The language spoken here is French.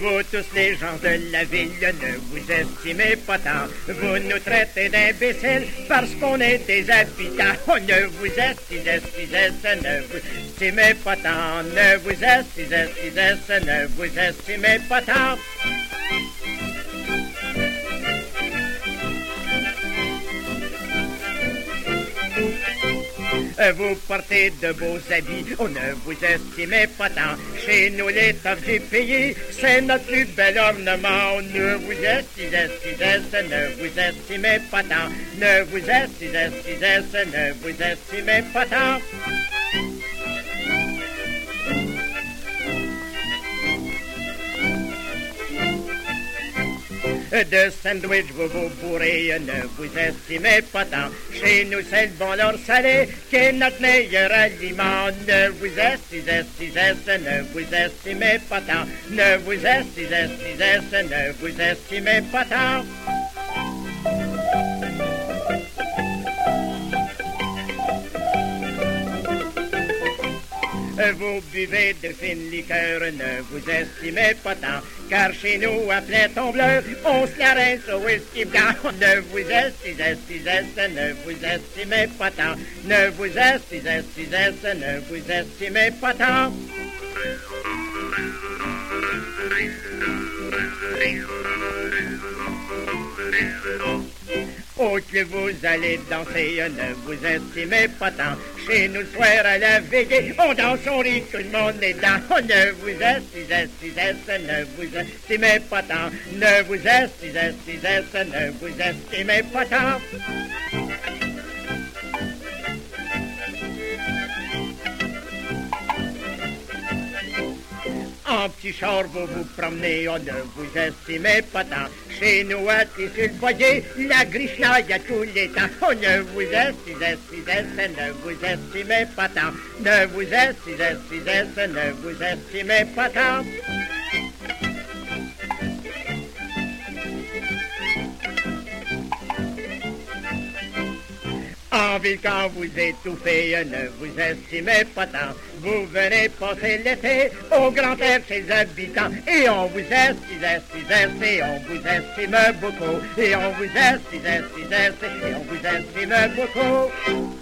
Vous tous les gens de la ville ne vous estimez pas tant. Vous nous traitez d'imbéciles parce qu'on est des habitants. On ne vous estimez, ne vous estimez pas tant. Ne vous estimez, ne vous estimez pas tant. Vous portez de beaux habits, on ne vous estimez pas tant. Chez nous, les du pays, c'est notre plus bel ornement. On ne vous estimez, ne vous estimez pas tant. Ne vous estimez, ne vous estimez pas tant. De sandwich vous vous bourrez, ne vous estimez pas tant. Chez nous, c'est le bon leur salé qui est notre meilleur aliment. Ne vous estimez, ne vous estimez pas tant. Ne vous estimez, ne vous estimez pas tant. Vous buvez de fines liqueurs, ne vous estimez pas tant, car chez nous, à plein tombleur, on se caresse au whisky blanc. Ne vous estimez, ne vous estimez pas tant, ne vous estimez, ne vous estimez pas tant. Que vous allez danser, ne vous estimez pas tant. Chez nous, soir à la veillée, on danse, on rit, tout le monde est dans. Oh, ne vous estimez, ne vous estimez pas tant. Ne vous estimez, ne vous estimez pas tant. En petit char, vous vous promenez, on ne vous estimez pas tant. Chez nous, à tissu le foyer, la grichnaille à tous les temps. On ne vous estimez, ne vous estimez pas tant. Ne vous estimez, ne vous estimez pas tant. En ville, quand vous étouffez, ne vous estimez pas tant. Vous venez passer l'été au grand air les habitants. Et on vous estime, estime, et on vous estime beaucoup. Et on vous estime, estime, et on vous estime beaucoup.